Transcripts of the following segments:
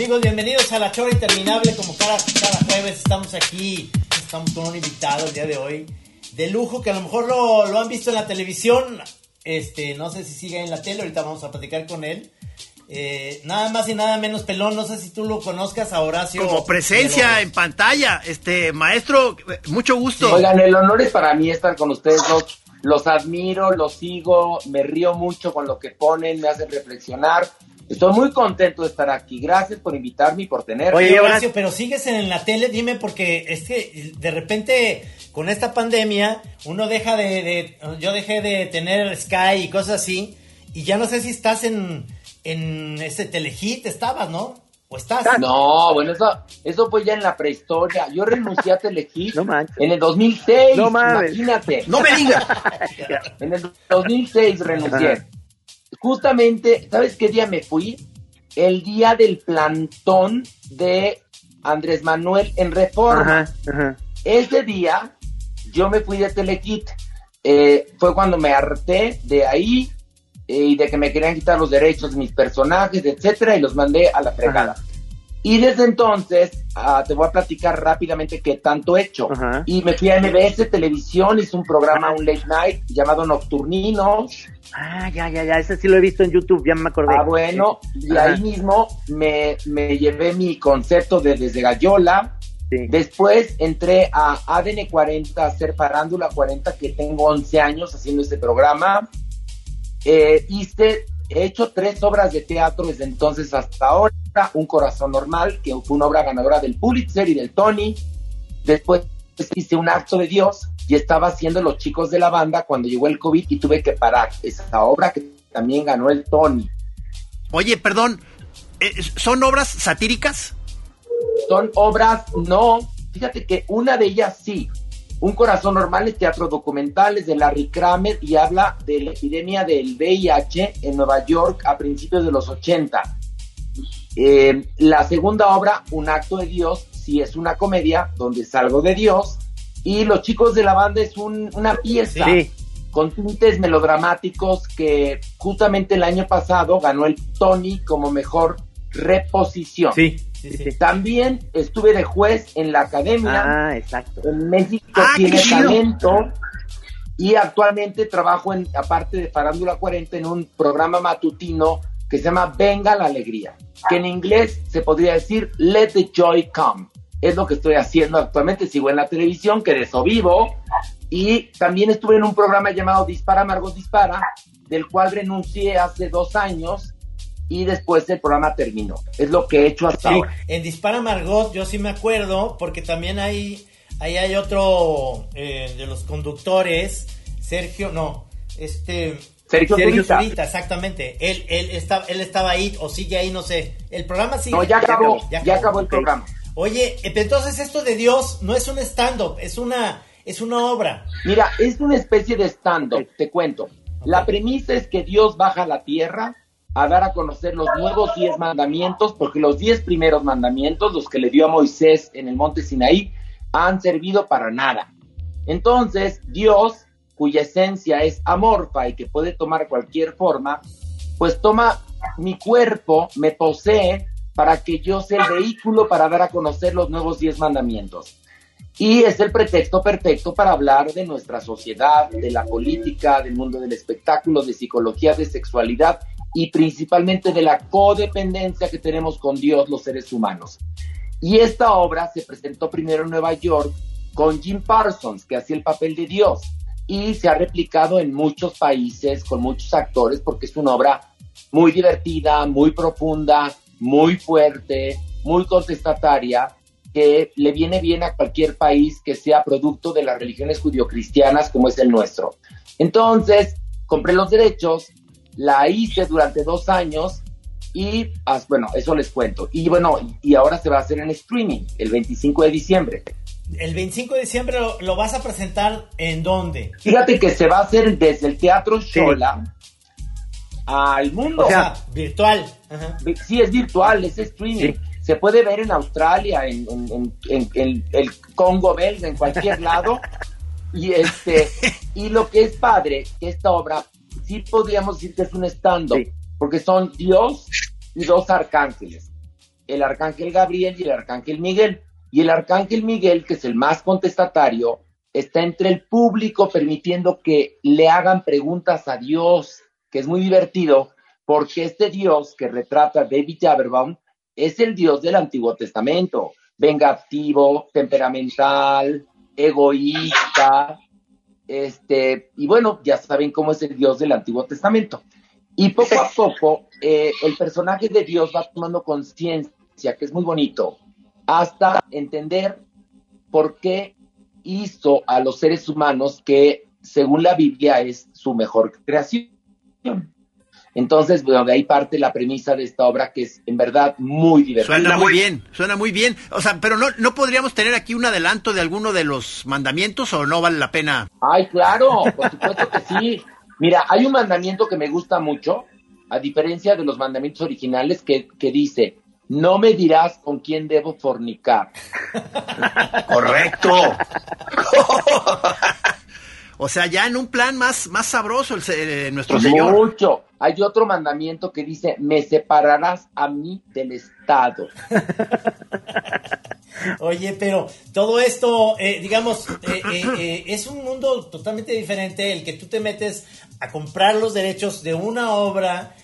Amigos, bienvenidos a La Chora Interminable. Como cada, cada jueves estamos aquí, estamos con un invitado el día de hoy de lujo que a lo mejor lo, lo han visto en la televisión. Este, no sé si sigue en la tele, ahorita vamos a platicar con él. Eh, nada más y nada menos pelón, no sé si tú lo conozcas a Horacio. Como presencia en pantalla, este maestro, mucho gusto. Oigan, el honor es para mí estar con ustedes dos. Los admiro, los sigo, me río mucho con lo que ponen, me hacen reflexionar. Estoy muy contento de estar aquí. Gracias por invitarme y por tenerme. Oye, Horacio, pero sigues en la tele, dime, porque es que de repente con esta pandemia uno deja de, de yo dejé de tener Sky y cosas así, y ya no sé si estás en, en ese telehit, estabas, ¿no? ¿O estás? No, bueno, eso, eso fue ya en la prehistoria. Yo renuncié a Telehit en el 2006. No mames. Imagínate. No me digas. en el 2006 renuncié. Justamente, ¿sabes qué día me fui? El día del plantón de Andrés Manuel en Reforma. Ese día yo me fui de Telehit. Eh, fue cuando me harté de ahí y de que me querían quitar los derechos de mis personajes, etcétera, y los mandé a la fregada. Y desde entonces, ah, te voy a platicar rápidamente qué tanto he hecho. Y me fui a MBS Televisión, hice un programa, un late night llamado Nocturninos. Ah, ya, ya, ya, ese sí lo he visto en YouTube, ya me acordé. Ah, bueno, y ahí mismo me, me, llevé mi concepto de Desde Gallola. Después entré a ADN 40, a hacer Parándula 40, que tengo 11 años haciendo este programa. Eh, hice, he hecho tres obras de teatro desde entonces hasta ahora. Un corazón normal, que fue una obra ganadora del Pulitzer y del Tony. Después hice un acto de Dios y estaba haciendo Los Chicos de la Banda cuando llegó el COVID y tuve que parar. Esa obra que también ganó el Tony. Oye, perdón, eh, ¿son obras satíricas? Son obras, no. Fíjate que una de ellas sí, un corazón normal es teatro documental, es de Larry Kramer y habla de la epidemia del VIH en Nueva York a principios de los 80. Eh, la segunda obra, Un acto de Dios, sí es una comedia donde salgo de Dios y Los chicos de la banda es una pieza con tintes melodramáticos que justamente el año pasado ganó el Tony como mejor reposición. Sí. También estuve de juez en la academia. Ah, exacto. En México ah, tiene talento. Y actualmente trabajo en, aparte de Farándula 40, en un programa matutino que se llama Venga la Alegría, que en inglés se podría decir Let the Joy Come. Es lo que estoy haciendo actualmente. Sigo en la televisión, que de eso vivo. Y también estuve en un programa llamado Dispara, Margos Dispara, del cual renuncié hace dos años y después el programa terminó. Es lo que he hecho hasta ahora. En Dispara Margot yo sí me acuerdo, porque también hay, ahí hay otro eh, de los conductores, Sergio, no, este... Sergio, Sergio Zurita. exactamente. Él, él, estaba, él estaba ahí o sigue ahí, no sé. El programa sigue. No, ya acabó, ya acabó, el programa. Oye, entonces esto de Dios no es un stand-up, es una, es una obra. Mira, es una especie de stand-up, te cuento. La premisa es que Dios baja a la tierra a dar a conocer los nuevos diez mandamientos, porque los diez primeros mandamientos, los que le dio a Moisés en el monte Sinaí, han servido para nada. Entonces, Dios, cuya esencia es amorfa y que puede tomar cualquier forma, pues toma mi cuerpo, me posee para que yo sea el vehículo para dar a conocer los nuevos diez mandamientos. Y es el pretexto perfecto para hablar de nuestra sociedad, de la política, del mundo del espectáculo, de psicología, de sexualidad y principalmente de la codependencia que tenemos con Dios los seres humanos. Y esta obra se presentó primero en Nueva York con Jim Parsons, que hacía el papel de Dios, y se ha replicado en muchos países con muchos actores porque es una obra muy divertida, muy profunda, muy fuerte, muy contestataria, que le viene bien a cualquier país que sea producto de las religiones judio-cristianas como es el nuestro. Entonces, compré los derechos, la hice durante dos años y, bueno, eso les cuento. Y bueno, y ahora se va a hacer en streaming el 25 de diciembre. El 25 de diciembre lo, vas a presentar en dónde? Fíjate que se va a hacer desde el Teatro Shola al mundo. O sea, virtual. Sí, es virtual, es streaming. Se puede ver en Australia, en, en, el Congo belga, en cualquier lado. y este y lo que es padre, que esta obra sí podríamos decir que es un stand-up, porque son Dios y dos arcángeles. el arcángel Gabriel y el arcángel Miguel. Y el arcángel Miguel, que es el más contestatario, está entre el público permitiendo que le hagan preguntas a Dios, que es muy divertido, porque este Dios que retrata David Jaberbaum es el Dios del Antiguo Testamento, vengativo, temperamental, egoísta, este, y bueno, ya saben cómo es el Dios del Antiguo Testamento. Y poco a poco eh, el personaje de Dios va tomando conciencia, que es muy bonito, hasta entender por qué hizo a los seres humanos que, según la Biblia, es su mejor creación. Entonces, bueno, de ahí parte la premisa de esta obra que es en verdad muy divertida. Suena muy bien, suena muy bien. O sea, pero no, no podríamos tener aquí un adelanto de alguno de los mandamientos o no vale la pena. Ay, claro, por supuesto que sí. Mira, hay un mandamiento que me gusta mucho, a diferencia de los mandamientos originales, que, que dice, no me dirás con quién debo fornicar. Correcto. O sea, ya en un plan más, más sabroso el, eh, nuestro Señor. Mucho. Hay otro mandamiento que dice, me separarás a mí del Estado. Oye, pero todo esto, eh, digamos, eh, eh, es un mundo totalmente diferente el que tú te metes a comprar los derechos de una obra.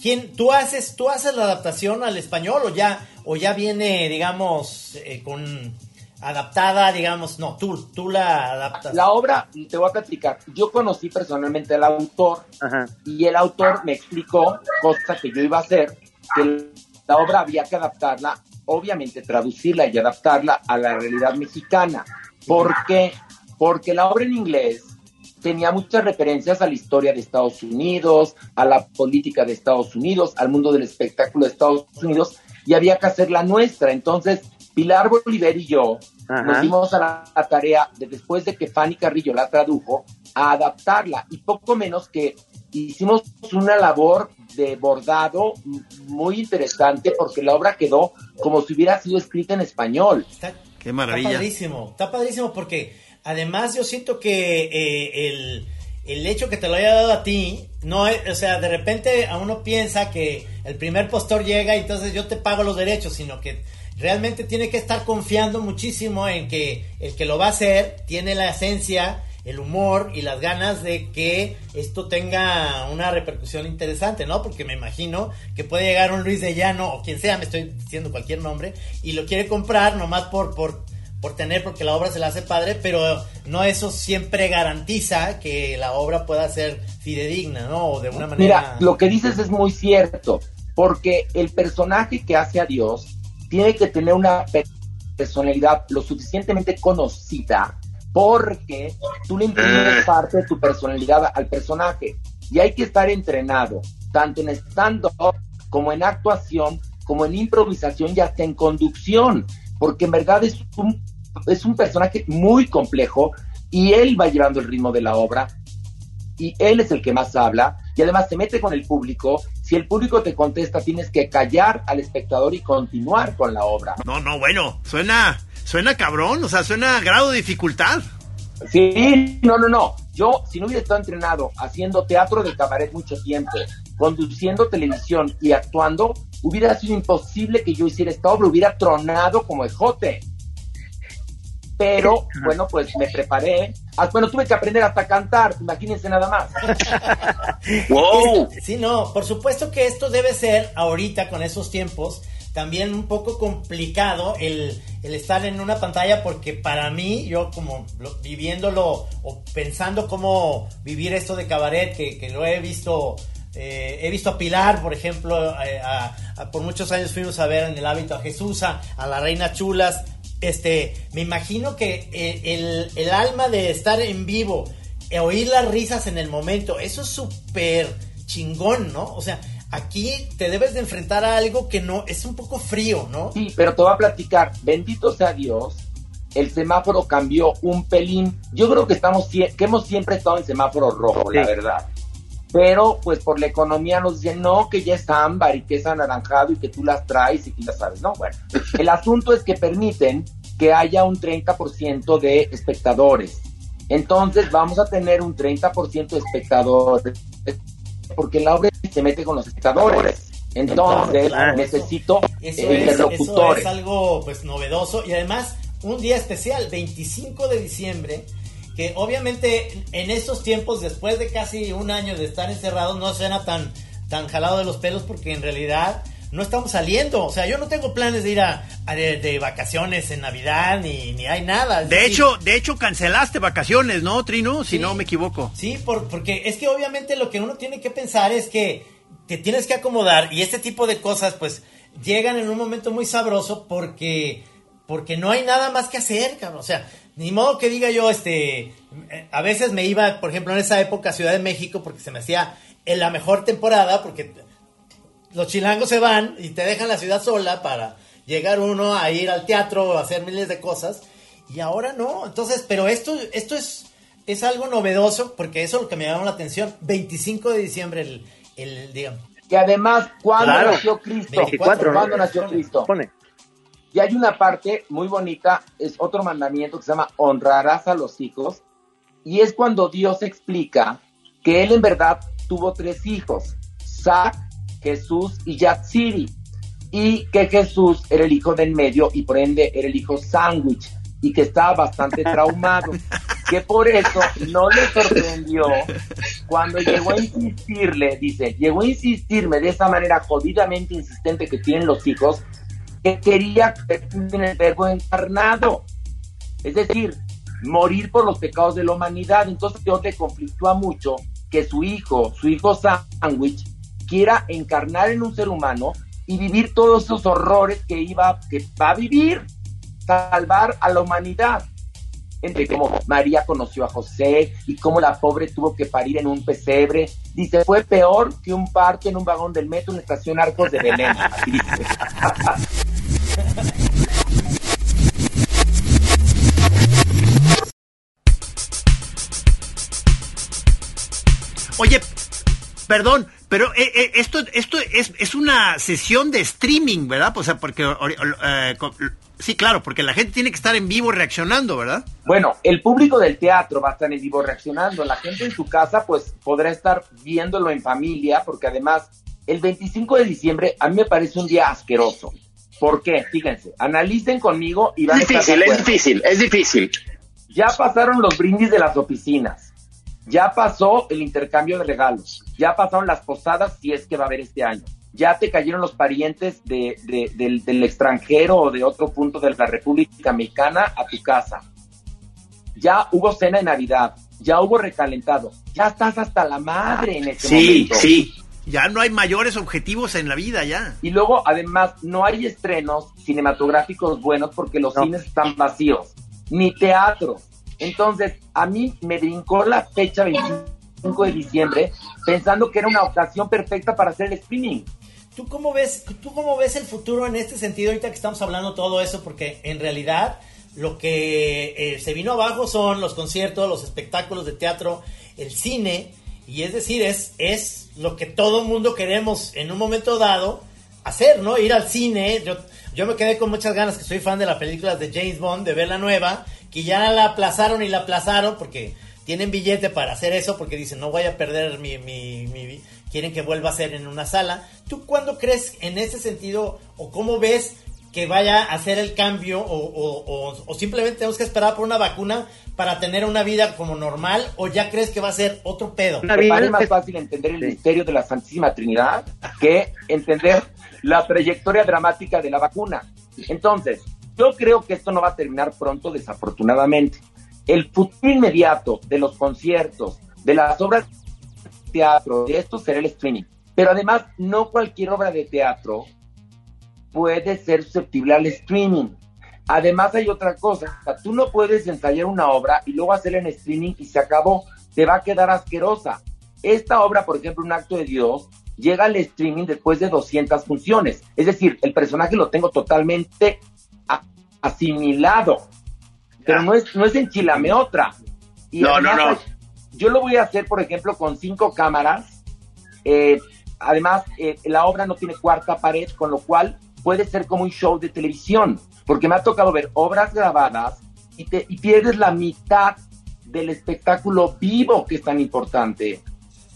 ¿quién, tú haces, tú haces la adaptación al español o ya, o ya viene, digamos, con adaptada, digamos, no, tú, tú la adaptas. La obra, te voy a platicar, yo conocí personalmente al autor y el autor me explicó, cosa que yo iba a hacer, que la obra había que adaptarla, obviamente traducirla y adaptarla a la realidad mexicana. ¿Por qué? Porque la obra en inglés tenía muchas referencias a la historia de Estados Unidos, a la política de Estados Unidos, al mundo del espectáculo de Estados Unidos, y había que hacer la nuestra. Entonces, Pilar Bolívar y yo nos dimos a la, tarea, de, después de que Fanny Carrillo la tradujo, a adaptarla y poco menos que hicimos una labor de bordado muy interesante porque la obra quedó como si hubiera sido escrita en español. Qué maravilla. Está padrísimo, está padrísimo porque además yo siento que eh, el, el, hecho que te lo haya dado a ti, no o sea, de repente a uno piensa que el primer postor llega y entonces yo te pago los derechos, sino que realmente tiene que estar confiando muchísimo en que el que lo va a hacer tiene la esencia, el humor y las ganas de que esto tenga una repercusión interesante, ¿no? Porque me imagino que puede llegar un Luis de Llano o quien sea, me estoy diciendo cualquier nombre, y lo quiere comprar nomás por, por, por tener, porque la obra se la hace padre, pero no eso siempre garantiza que la obra pueda ser fidedigna, ¿no? O de una manera... Mira, lo que dices es muy cierto, porque el personaje que hace a Dios tiene que tener una personalidad lo suficientemente conocida porque tú le imprimes eh. parte de tu personalidad al personaje y hay que estar entrenado tanto en stand-up como en actuación, como en improvisación y hasta en conducción, porque en verdad es un, es un personaje muy complejo y él va llevando el ritmo de la obra y él es el que más habla y además se mete con el público si el público te contesta, tienes que callar al espectador y continuar con la obra. No, no, bueno, suena, suena cabrón, o sea, suena a grado de dificultad. Sí, no, no, no. Yo, si no hubiera estado entrenado haciendo teatro de cabaret mucho tiempo, conduciendo televisión y actuando, hubiera sido imposible que yo hiciera esta obra, hubiera tronado como ejote pero bueno, pues me preparé. Ah, bueno, tuve que aprender hasta cantar, imagínense nada más. ¡Wow! Sí, no, por supuesto que esto debe ser ahorita con esos tiempos también un poco complicado el, estar en una pantalla porque para mí, yo como viviéndolo o pensando cómo vivir esto de cabaret, que, lo he visto, eh, he visto a Pilar, por ejemplo, eh, por muchos años fuimos a ver en el hábito a Jesús, a la Reina Chulas, este, me imagino que eh, el, alma de estar en vivo, eh, oír las risas en el momento, eso es súper chingón, ¿no? O sea, aquí te debes de enfrentar a algo que no, es un poco frío, ¿no? Sí, pero te voy a platicar, bendito sea Dios, el semáforo cambió un pelín. Yo creo que estamos, que hemos siempre estado en semáforo rojo, la verdad pero pues por la economía nos dicen, no, que ya es ámbar y que es anaranjado y que tú las traes y que ya sabes, no, bueno, el asunto es que permiten que haya un 30% de espectadores. Entonces vamos a tener un 30% de espectadores, porque la obra se mete con los espectadores. Entonces necesito Eso eh, es, eso interlocutores. es algo pues novedoso y además un día especial, 25 de diciembre, que obviamente en estos tiempos, después de casi un año de estar encerrados, no suena tan, tan jalado de los pelos porque en realidad no estamos saliendo. O sea, yo no tengo planes de ir a, a de, de vacaciones en Navidad ni, ni hay nada. De decir, hecho, de hecho cancelaste vacaciones, ¿no, Trino? Si Sí. no me equivoco. Sí, por- porque es que obviamente lo que uno tiene que pensar es que te tienes que acomodar y este tipo de cosas pues llegan en un momento muy sabroso porque porque no hay nada más que hacer, cabrón. O sea, ni modo que diga yo, este, eh, a veces me iba, por ejemplo, en esa época a Ciudad de México porque se me hacía en la mejor temporada porque los chilangos se van y te dejan la ciudad sola para llegar uno a ir al teatro o hacer miles de cosas y ahora no. Entonces, pero esto esto es es algo novedoso porque eso es lo que me llamó la atención. 25 de diciembre el el digamos. Que además, ¿cuándo Claro. nació Cristo? 24, ¿Cuándo ¿no? nació Cristo? Pone. Y hay una parte muy bonita, es otro mandamiento que se llama honrarás a los hijos. Y es cuando Dios explica que él en verdad tuvo tres hijos, Sac, Jesús y Yatsiri. Y que Jesús era el hijo del medio y por ende era el hijo sándwich y que estaba bastante traumado. Que por eso no le sorprendió cuando llegó a insistirle, dice, llegó a insistirme de esa manera jodidamente insistente que tienen los hijos, que quería en el verbo encarnado. Es decir, morir por los pecados de la humanidad. Entonces Dios le conflictúa mucho que su hijo, su hijo sándwich, quiera encarnar en un ser humano y vivir todos esos horrores que iba, que va a vivir, salvar a la humanidad. Entre cómo María conoció a José y cómo la pobre tuvo que parir en un pesebre. Dice, fue peor que un parto en un vagón del metro en la estación Arcos de Belén. Oye, perdón, pero eh, eh, esto esto es, es una sesión de streaming, ¿verdad? O porque eh, sí, claro, porque la gente tiene que estar en vivo reaccionando, ¿verdad? Bueno, el público del teatro va a estar en vivo reaccionando. La gente en su casa, pues, podrá estar viéndolo en familia, porque además, el 25 de diciembre a mí me parece un día asqueroso. ¿Por qué? Fíjense, analicen conmigo y van a Es difícil, es acuerdo. difícil, es difícil. Ya pasaron los brindis de las oficinas. Ya pasó el intercambio de regalos. Ya pasaron las posadas, si es que va a haber este año. Ya te cayeron los parientes de, de- del, del extranjero o de otro punto de la República Mexicana a tu casa. Ya hubo cena de Navidad. Ya hubo recalentado. Ya estás hasta la madre en este Sí, momento. sí. Ya no hay mayores objetivos en la vida, ya. Y luego, además, no hay estrenos cinematográficos buenos porque los No. cines están vacíos, ni teatro. Entonces, a mí me brincó la fecha 25 de diciembre pensando que era una ocasión perfecta para hacer el streaming. ¿Tú cómo ves, tú cómo ves el futuro en este sentido ahorita que estamos hablando todo eso? Porque en realidad lo que eh, se vino abajo son los conciertos, los espectáculos de teatro, el cine, y es decir, es, es lo que todo mundo queremos en un momento dado hacer, ¿no? Ir al cine. Yo, yo me quedé con muchas ganas, que soy fan de las películas de James Bond, de ver la nueva, que ya la aplazaron y la aplazaron porque tienen billete para hacer eso, porque dicen, no voy a perder mi, mi, mi- quieren que vuelva a ser en una sala. ¿Tú cuándo crees en ese sentido o cómo ves que vaya a hacer el cambio o, o- o- o simplemente tenemos que esperar por una vacuna para tener una vida como normal o ya crees que va a ser otro pedo? Parece más que- fácil entender el Sí. misterio de la Santísima Trinidad que entender la trayectoria dramática de la vacuna. Entonces, yo creo que esto no va a terminar pronto, desafortunadamente. El futuro inmediato de los conciertos, de las obras de teatro, de esto será el streaming. Pero además, no cualquier obra de teatro puede ser susceptible al streaming. Además hay otra cosa, tú no puedes ensayar una obra y luego hacerla en streaming y se acabó, te va a quedar asquerosa. Esta obra, por ejemplo, Un acto de Dios, llega al streaming después de 200 funciones. Es decir, el personaje lo tengo totalmente asimilado. Pero no es, no es enchilame otra. Y No, además no, no. Yo lo voy a hacer, por ejemplo, con cinco cámaras. Eh, además, eh, la obra no tiene cuarta pared, con lo cual puede ser como un show de televisión. Porque me ha tocado ver obras grabadas y, te, y pierdes la mitad del espectáculo vivo que es tan importante.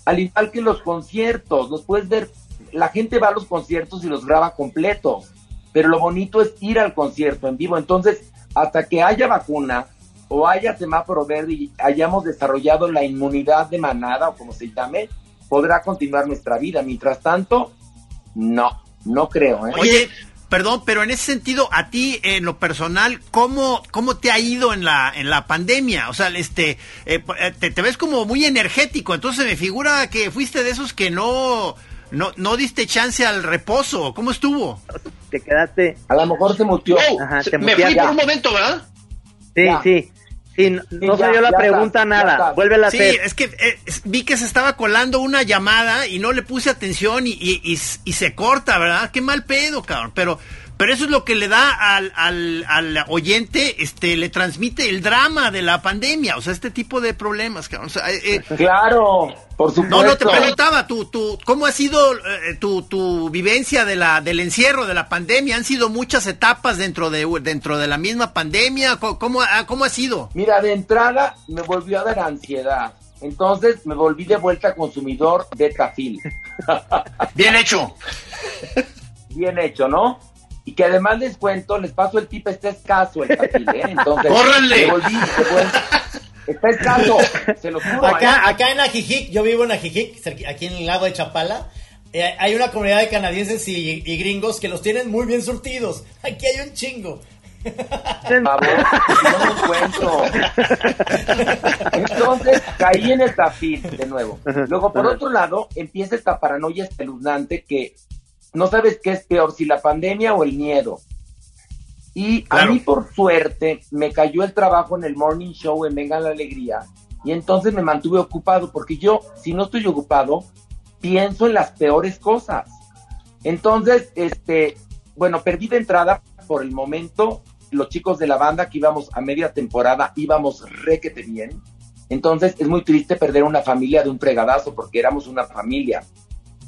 Al igual que los conciertos, los puedes ver, la gente va a los conciertos y los graba completos. pero lo bonito es ir al concierto en vivo. Entonces, hasta que haya vacuna o haya semáforo verde y hayamos desarrollado la inmunidad de manada o como se llame, podrá continuar nuestra vida. Mientras tanto, no, no creo. ¿eh? Oye, perdón, pero en ese sentido, a ti, en lo personal, ¿cómo, cómo te ha ido en la, en la pandemia? O sea, este, eh, te, te, ves como muy energético, entonces me figura que fuiste de esos que no, no, no diste chance al reposo. ¿Cómo estuvo? Te quedaste. A lo mejor se mutió. Oh, Ajá, te me fui por un momento, ¿verdad? Sí, ya. sí. Sí, no, sí, no salió la pregunta está, nada. Vuelve a sí, hacer. es que eh, vi que se estaba colando una llamada y no le puse atención y, y, y, y, se corta, ¿verdad? Qué mal pedo, cabrón. Pero, pero eso es lo que le da al, al, al oyente, este, le transmite el drama de la pandemia, o sea, este tipo de problemas. O sea, eh, claro, por supuesto. No, no te preguntaba, tu, tu, ¿cómo ha sido eh, tu, tu vivencia de la, del encierro, de la pandemia? ¿Han sido muchas etapas dentro de, dentro de la misma pandemia? ¿Cómo, cómo ha sido? Mira, de entrada me volvió a dar ansiedad. Entonces me volví de vuelta consumidor de cafil. Bien hecho. Bien hecho, ¿no? Y que además les cuento, les paso el tip, está escaso el cafil, ¿eh? Entonces, ¡Córranle! volví. Está escaso, se lo juro. Acá, ¿eh? acá en Ajijic, yo vivo en Ajijic, aquí en el lago de Chapala. Eh, hay una comunidad de canadienses y, y, gringos que los tienen muy bien surtidos. Aquí hay un chingo. Favor, no me cuento. Entonces caí en el tafil de nuevo. Luego, por otro lado, empieza esta paranoia espeluznante que no sabes qué es peor, si la pandemia o el miedo. Y claro. a mí, por suerte, me cayó el trabajo en el morning show en Venga la Alegría. Y entonces me mantuve ocupado, porque yo, si no estoy ocupado, pienso en las peores cosas. Entonces, este, bueno, perdí de entrada por el momento. Los chicos de la banda que íbamos a media temporada íbamos requete bien. Entonces es muy triste perder una familia de un fregadazo porque éramos una familia.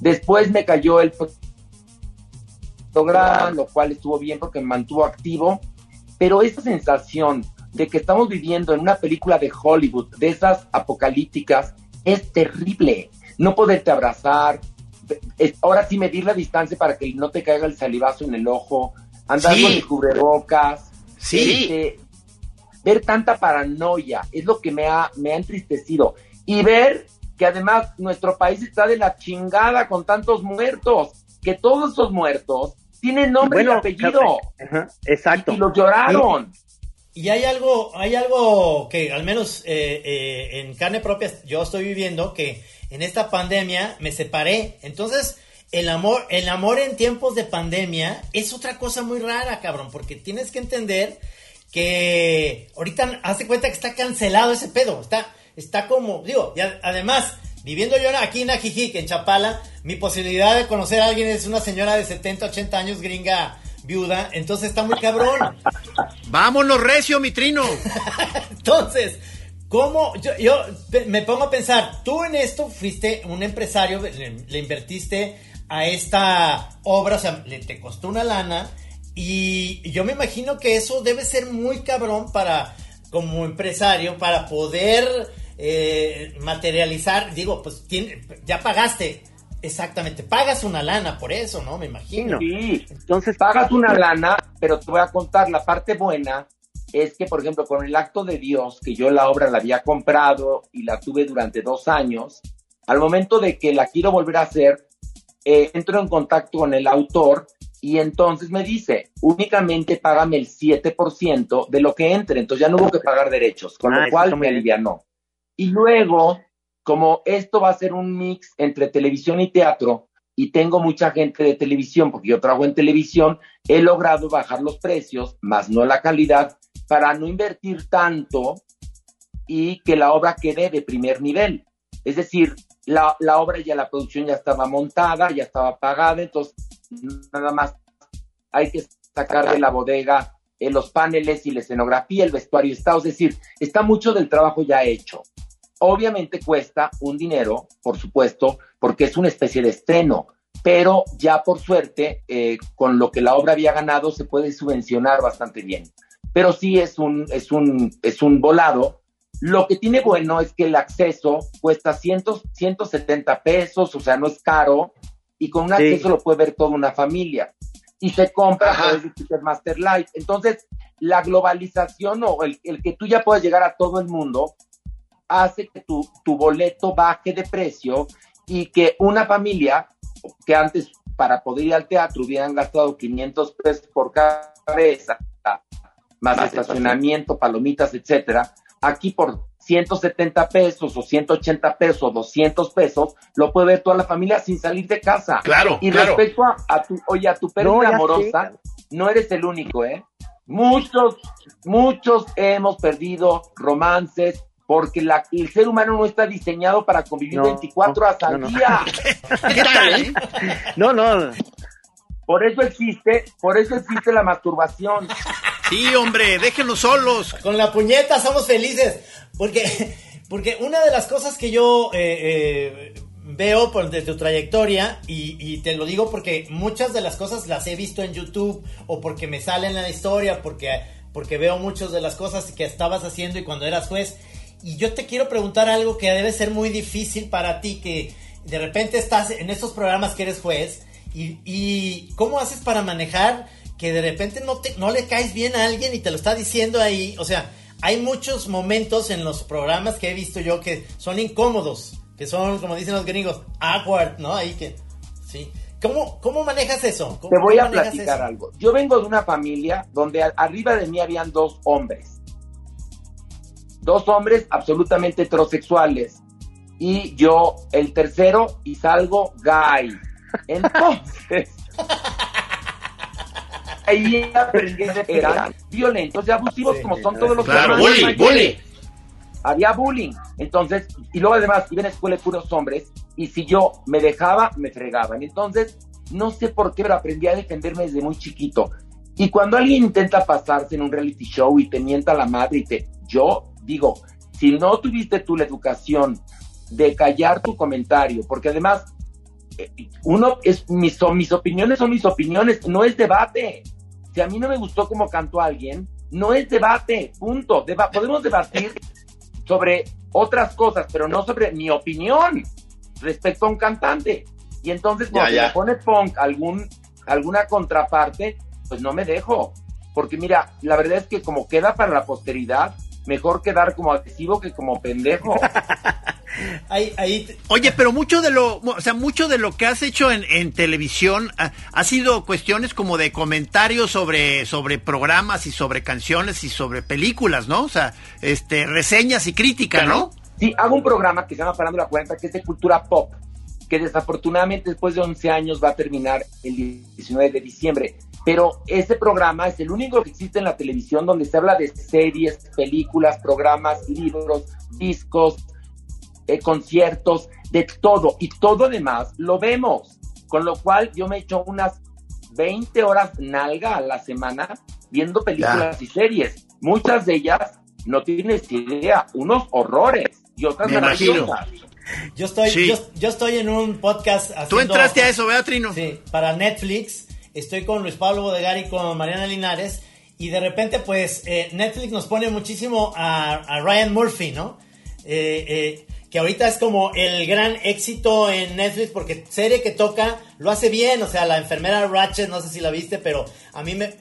Después me cayó el lo cual estuvo bien porque me mantuvo activo, pero esa sensación de que estamos viviendo en una película de Hollywood, de esas apocalípticas, es terrible. No poderte abrazar, es, ahora sí medir la distancia para que no te caiga el salivazo en el ojo, andar sí. con el cubrebocas, sí. Este, ver tanta paranoia, es lo que me ha, me ha entristecido. Y ver que además nuestro país está de la chingada con tantos muertos, que todos esos muertos tienen nombre bueno, y apellido. Ajá, exacto. Y, y, los lloraron. Y, y, hay algo, hay algo que al menos eh, eh, en carne propia yo estoy viviendo, que en esta pandemia me separé. Entonces, el amor, el amor en tiempos de pandemia es otra cosa muy rara, cabrón, porque tienes que entender que ahorita hace cuenta que está cancelado ese pedo, está, está como, digo, y además, viviendo yo aquí en Ajijic, en Chapala, mi posibilidad de conocer a alguien es una señora de 70, 80 años, gringa, viuda, entonces está muy cabrón. Vámonos, recio, mi trino. entonces, ¿cómo? Yo, yo, me pongo a pensar, tú en esto fuiste un empresario, le, le invertiste a esta obra, o sea, le, te costó una lana, y yo me imagino que eso debe ser muy cabrón para, como empresario, para poder eh, materializar, digo, pues tiene, ya pagaste, exactamente, pagas una lana por eso, ¿no? Me imagino. Sí, entonces pagas una lana, pero te voy a contar la parte buena. Es que, por ejemplo, con el acto de Dios, que yo la obra la había comprado y la tuve durante dos años, al momento de que la quiero volver a hacer, eh, entro en contacto con el autor y entonces me dice, únicamente págame el 7% de lo que entre, entonces ya no hubo que pagar derechos, con ah, lo cual me alivianó. Y luego, como esto va a ser un mix entre televisión y teatro, y tengo mucha gente de televisión, porque yo trabajo en televisión, he logrado bajar los precios, más no la calidad, para no invertir tanto y que la obra quede de primer nivel. Es decir, la, la obra ya, la producción ya estaba montada, ya estaba pagada, entonces nada más hay que sacar de la bodega eh, los paneles y la escenografía, el vestuario está, es decir, está mucho del trabajo ya hecho. Obviamente cuesta un dinero, por supuesto, porque es una especie de estreno, pero ya por suerte, eh, con lo que la obra había ganado, se puede subvencionar bastante bien. Pero sí es un, es un, es un volado. Lo que tiene bueno es que el acceso cuesta 100, 170 pesos, o sea, no es caro, y con un acceso sí. lo puede ver toda una familia. y se compra a través de Ticketmaster Live. Entonces, la globalización o el, el, que tú ya puedas llegar a todo el mundo hace que tu, tu boleto baje de precio y que una familia que antes para poder ir al teatro hubieran gastado 500 pesos por cabeza, más estacionamiento, palomitas, etcétera, aquí por 170 pesos o 180 pesos, 200 pesos, lo puede ver toda la familia sin salir de casa. Claro. Y respecto a, tu, oye, a tu pérdida amorosa, no eres el único, ¿eh? Muchos, muchos hemos perdido romances, porque la, el ser humano no está diseñado para convivir 24 horas al día. no, no. Por eso existe, por eso existe la masturbación. Sí, hombre, déjenos solos. Con la puñeta somos felices. Porque, porque una de las cosas que yo eh, eh, veo por de tu trayectoria, y, y, te lo digo porque muchas de las cosas las he visto en YouTube, o porque me salen en la historia, porque, porque veo muchas de las cosas que estabas haciendo y cuando eras juez. Y yo te quiero preguntar algo que debe ser muy difícil para ti, que de repente estás en estos programas que eres juez, y, y cómo haces para manejar que de repente no, te, no le caes bien a alguien y te lo está diciendo ahí. O sea, hay muchos momentos en los programas que he visto yo que son incómodos, que son, como dicen los gringos, awkward, ¿no? Ahí que, sí. ¿Cómo, cómo manejas eso? Te voy a platicar algo. Yo vengo de una familia donde arriba de mí habían dos hombres dos hombres absolutamente heterosexuales y yo el tercero y salgo gay. Entonces, ahí aprendí que eran violentos y abusivos como son todos los claro, bullying, bullying. Había bullying. Entonces, y luego además iba en escuela de puros hombres y si yo me dejaba, me fregaban. Entonces, no sé por qué, pero aprendí a defenderme desde muy chiquito. Y cuando alguien intenta pasarse en un reality show y te mienta la madre y te... Yo digo, si no tuviste tú la educación de callar tu comentario, porque además, eh, uno es, mis, son, mis opiniones son mis opiniones, no es debate. Si a mí no me gustó cómo cantó alguien, no es debate, punto. podemos debatir sobre otras cosas, pero no sobre mi opinión respecto a un cantante. Y entonces cuando se me pone punk algún, alguna contraparte, pues no me dejo. Porque mira, la verdad es que como queda para la posteridad, mejor quedar como agresivo que como pendejo. Oye, pero mucho de lo, o sea, mucho de lo que has hecho en, televisión ha, sido cuestiones como de comentarios sobre, sobre programas y sobre canciones y sobre películas, ¿no? O sea, este, reseñas y crítica, ¿no? Sí, hago un programa que se llama Parando la Cuenta, que es de cultura pop, que desafortunadamente después de 11 años va a terminar el 19 de diciembre pero ese programa es el único que existe en la televisión donde se habla de series, películas, programas, libros, discos, eh, conciertos, de todo. Y todo además lo vemos. Con lo cual yo me echo unas 20 horas nalga a la semana viendo películas y series. Muchas de ellas no tienes idea, unos horrores y otras maravillosas. Yo estoy, yo, estoy en un podcast. Tú entraste a eso, Beatrino. Sí, para Netflix estoy con Luis Pablo Bodegari y con Mariana Linares. Y de repente, pues, eh, Netflix nos pone muchísimo a, Ryan Murphy, ¿no? Eh, eh, que ahorita es como el gran éxito en Netflix porque serie que toca lo hace bien. O sea, la enfermera Ratchet, no sé si la viste, pero a mí me,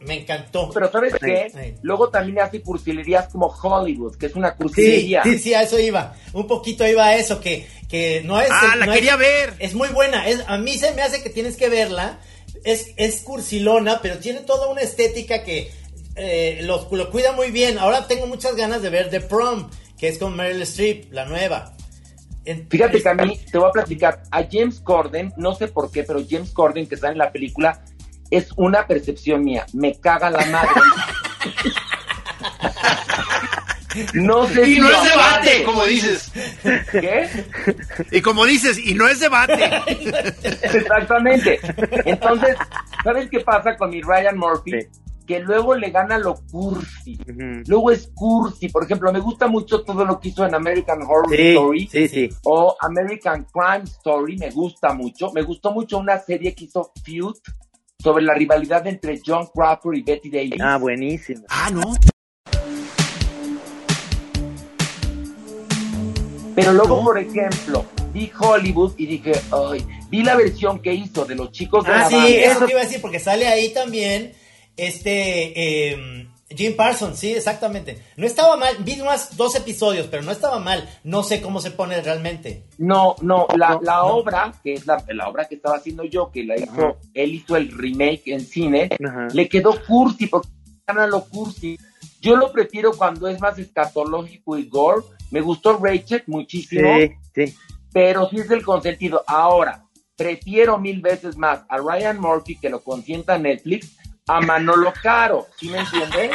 me encantó. Pero ¿sabes qué? Luego también hace cursilerías como Hollywood, que es una cursilería. Sí, sí, a eso iba. Un poquito iba a eso, que, que no es... Ah, la quería ver. Es muy buena. Es, a mí se me hace que tienes que verla es, es cursilona, pero tiene toda una estética que eh, lo, cuida muy bien. Ahora tengo muchas ganas de ver The Prom, que es con Meryl Streep, la nueva. Fíjate que a mí, te voy a platicar, a James Corden, no sé por qué, pero James Corden que está en la película es una percepción mía, me caga la madre. No sé y no es debate, como dices. ¿Qué? Y como dices, y no es debate. Exactamente. Entonces, ¿sabes qué pasa con mi Ryan Murphy? Que luego le gana lo cursi. Luego es cursi. Por ejemplo, me gusta mucho todo lo que hizo en American Horror Story. Sí, sí. O American Crime Story. Me gusta mucho. Me gustó mucho una serie que hizo Feud sobre la rivalidad entre John Crawford y Betty Davis. Ah, buenísimo. Ah, no. Pero luego, por ejemplo, vi Hollywood y dije, ay, vi la versión que hizo de los chicos de Ah, la sí, banda. eso te iba a decir, porque sale ahí también este eh, Jim Parsons, sí, exactamente. No estaba mal, vi más dos episodios, pero no estaba mal. No sé cómo se pone realmente. No, no, la, No, la no. obra, que es la, la obra que estaba haciendo yo, que la hizo, él hizo el remake en cine, Ajá. le quedó cursi, porque a lo cursi. Yo lo prefiero cuando es más escatológico y gore. Me gustó Rachel muchísimo, Sí, sí. pero sí es el consentido. Ahora, prefiero mil veces más a Ryan Murphy, que lo consienta Netflix, a Manolo Caro, ¿sí me entiendes?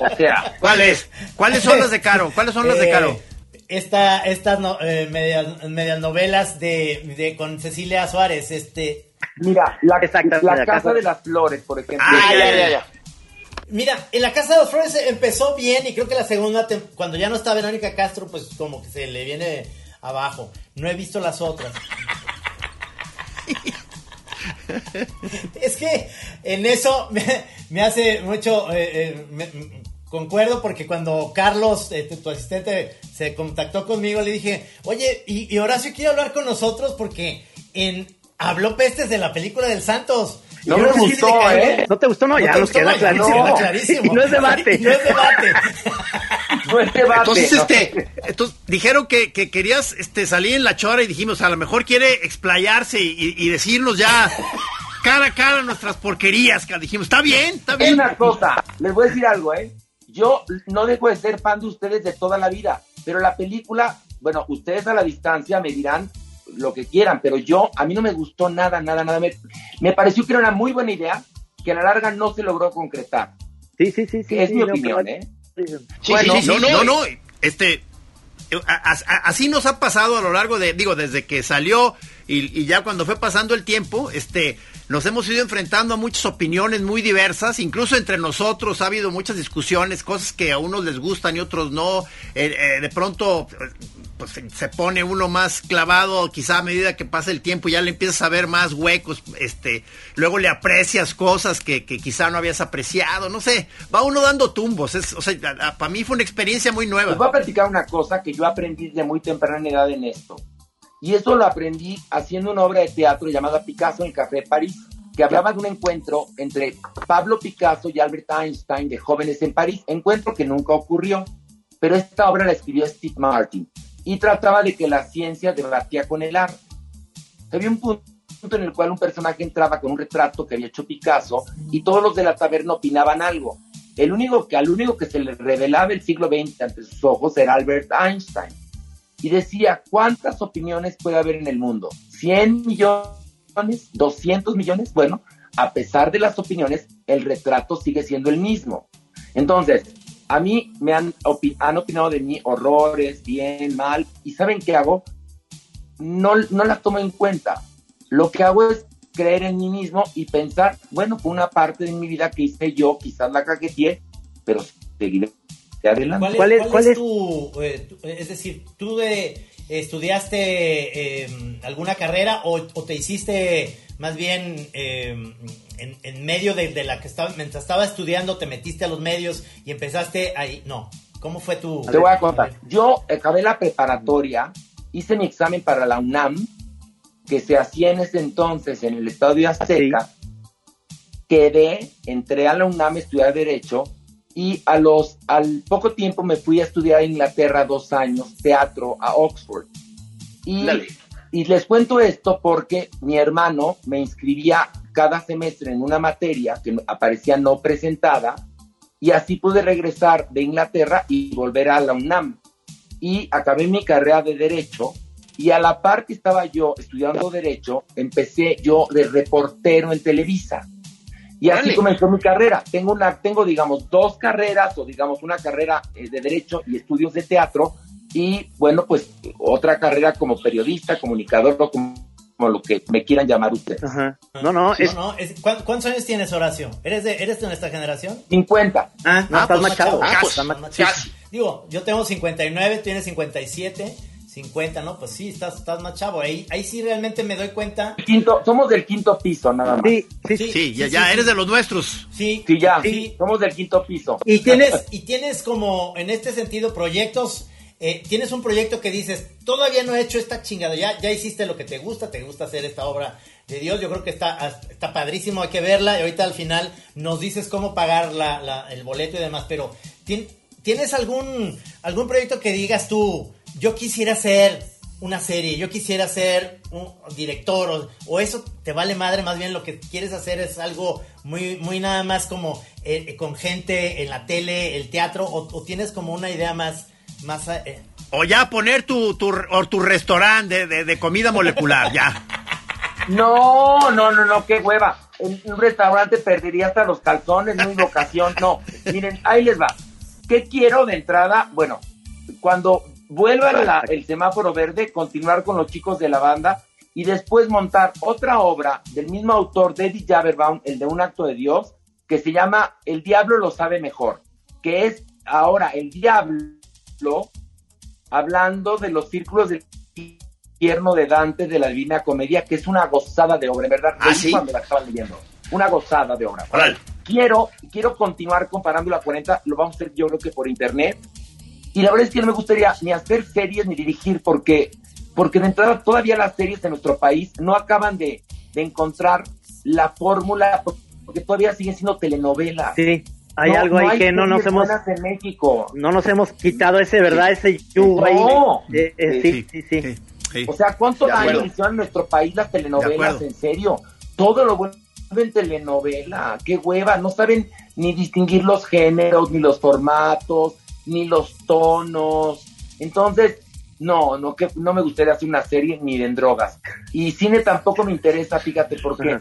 o sea, ¿Cuáles? ¿Cuáles son las de Caro? ¿Cuáles son las de Eh, Caro? Esta, estas no- eh, medias, medias novelas de, de con Cecilia Suárez, este, mira, la, Exactamente, la la Casa casa- de las Flores, por ejemplo. Ah, ya, ya, ya. Mira, en la Casa de los Flores empezó bien y creo que la segunda, tem- cuando ya no está Verónica Castro, pues como que se le viene abajo. No he visto las otras. es que en eso me, me hace mucho... eh, eh, me- concuerdo porque cuando Carlos, eh, tu, tu asistente, se contactó conmigo, le dije, oye, y, y Horacio quiere hablar con nosotros porque en... Habló pestes de la película del Santos. No me gustó. ¿eh? ¿No te gustó? No, ya te nos gustó, queda no, clarísimo. queda clarísimo. Y no es debate. No es debate. Debate, Entonces, ¿no? este, entonces, dijeron que, que querías este, salir en la chora y dijimos, a lo mejor quiere explayarse y, y decirnos ya cara a cara nuestras porquerías. que Dijimos, está bien, está Es bien. una cosa, les voy a decir algo, ¿eh? Yo no dejo de ser fan de ustedes de toda la vida, pero la película, bueno, ustedes a la distancia me dirán lo que quieran, pero yo, a mí no me gustó nada, nada, nada. Me, me pareció que era una muy buena idea que a la larga no se logró concretar. Sí, sí, sí. sí es sí, mi opinión, ¿eh? Sí, Bueno, sí, sí, no, no, no, no, este, a- a- así nos ha pasado a lo largo de, digo, desde que salió y, y ya cuando fue pasando el tiempo, este, nos hemos ido enfrentando a muchas opiniones muy diversas, incluso entre nosotros ha habido muchas discusiones, cosas que a unos les gustan y otros no, Eh, eh, de pronto pues, se pone uno más clavado, quizá a medida que pasa el tiempo ya le empiezas a ver más huecos, este, luego le aprecias cosas que, que quizá no habías apreciado, no sé, va uno dando tumbos, es, o sea, para mí fue una experiencia muy nueva. Les voy a platicar una cosa que yo aprendí de muy temprana edad en esto. Y eso lo aprendí haciendo una obra de teatro llamada Picasso en Café París, que hablaba de un encuentro entre Pablo Picasso y Albert Einstein de jóvenes en París, encuentro que nunca ocurrió. Pero esta obra la escribió Steve Martin y trataba de que la ciencia debatía con el arte. Había un punto en el cual un personaje entraba con un retrato que había hecho Picasso y todos los de la taberna opinaban algo. El único que, al único que se le revelaba el siglo XX ante sus ojos era Albert Einstein. Y decía, ¿cuántas opiniones puede haber en el mundo? ¿100 millones? ¿200 millones? Bueno, a pesar de las opiniones, el retrato sigue siendo el mismo. Entonces, a mí me han, opi- han opinado de mí horrores, bien, mal, y ¿saben qué hago? No, no las tomo en cuenta. Lo que hago es creer en mí mismo y pensar, bueno, fue una parte de mi vida que hice yo, quizás la caqueteé, pero seguiré adelante. ¿Cuál es, ¿Cuál es- cuál es es? tu, eh, tu- es decir, tú de, estudiaste eh, alguna carrera o, o te hiciste más bien eh, en, en medio de, de la que estaba, mientras estaba estudiando, te metiste a los medios y empezaste ahí? No, ¿cómo fue tu...? Te voy a contar. Yo acabé la preparatoria, hice mi examen para la UNAM, que se hacía en ese entonces en el Estadio Azteca. Quedé, entré a la UNAM a estudiar Derecho y a los, al poco tiempo me fui a estudiar a Inglaterra dos años, teatro, a Oxford. Y, Dale. y les cuento esto porque mi hermano me inscribía cada semestre en una materia que aparecía no presentada y así pude regresar de Inglaterra y volver a la UNAM. Y acabé mi carrera de Derecho y a la par que estaba yo estudiando Derecho, empecé yo de reportero en Televisa. Y así Órale. comenzó mi carrera. Tengo, una, tengo, digamos, dos carreras o, digamos, una carrera eh, de Derecho y estudios de teatro y, bueno, pues otra carrera como periodista, comunicador o como, como lo que me quieran llamar ustedes. Ajá. No, no, es. No, no, es- ¿cuán- ¿Cuántos años tienes, Horacio? ¿Eres de, ¿Eres de nuestra generación? 50. Ah, no, Ah, estás pues, machado. ah, pues, Estás ma- Estás más sí, chavo. Digo, yo tengo 59, tú tienes 57, 50, ¿no? Pues sí, estás, estás más chavo. Ahí, ahí sí realmente me doy cuenta. Quinto, somos del quinto piso, nada más. Sí, sí, Sí. Sí, ya, ya sí, eres sí. de los nuestros. Sí, Sí, ya, sí. somos del quinto piso. Y tienes, y tienes como, en este sentido, proyectos eh, tienes un proyecto que dices, todavía no he hecho esta chingada, ya, ya hiciste lo que te gusta, te gusta hacer esta obra de Dios, yo creo que está, está padrísimo, hay que verla y ahorita al final nos dices cómo pagar la, el boleto y demás, pero ¿tienes algún, algún proyecto que digas tú, yo quisiera hacer una serie, yo quisiera ser un director o, eso te vale madre, más bien lo que quieres hacer es algo muy, muy nada más como eh, con gente en la tele, el teatro, o, tienes como una idea más... más eh, o ya poner tu, tu, tu restaurante de, de, comida molecular, ya. No, no, no, no, qué hueva. En un restaurante perdería hasta los calzones, no ocasión, no. Miren, ahí les va. ¿Qué quiero de entrada? Bueno, cuando vuelva el semáforo verde, continuar con los chicos de la banda y después montar otra obra del mismo autor, Eddie Jaberbaum, el de Un Acto de Dios, que se llama El Diablo lo sabe mejor, que es ahora el Diablo hablando de los círculos del infierno de Dante de la Divina Comedia, que es una gozada de obra, en verdad. ¿Ah, sí? cuando la estaba leyendo. Una gozada de obra. Quiero, quiero continuar comparando la 40, lo vamos a hacer yo creo que por internet, y la verdad es que no me gustaría ni hacer series ni dirigir porque, porque de entrada todavía las series en nuestro país no acaban de, encontrar la fórmula porque todavía siguen siendo telenovelas. Sí, hay algo ahí que no nos hemos en México. no nos hemos quitado ese, ¿verdad? Ese no. Eh, eh, sí, sí, sí, O sea, ¿cuánto daño hicieron en nuestro país las telenovelas? En serio, todo lo bueno en telenovela, qué hueva, no saben ni distinguir los géneros ni los formatos ni los tonos. Entonces, no, no, que no me gustaría hacer una serie ni de drogas. Y cine tampoco me interesa, fíjate, porque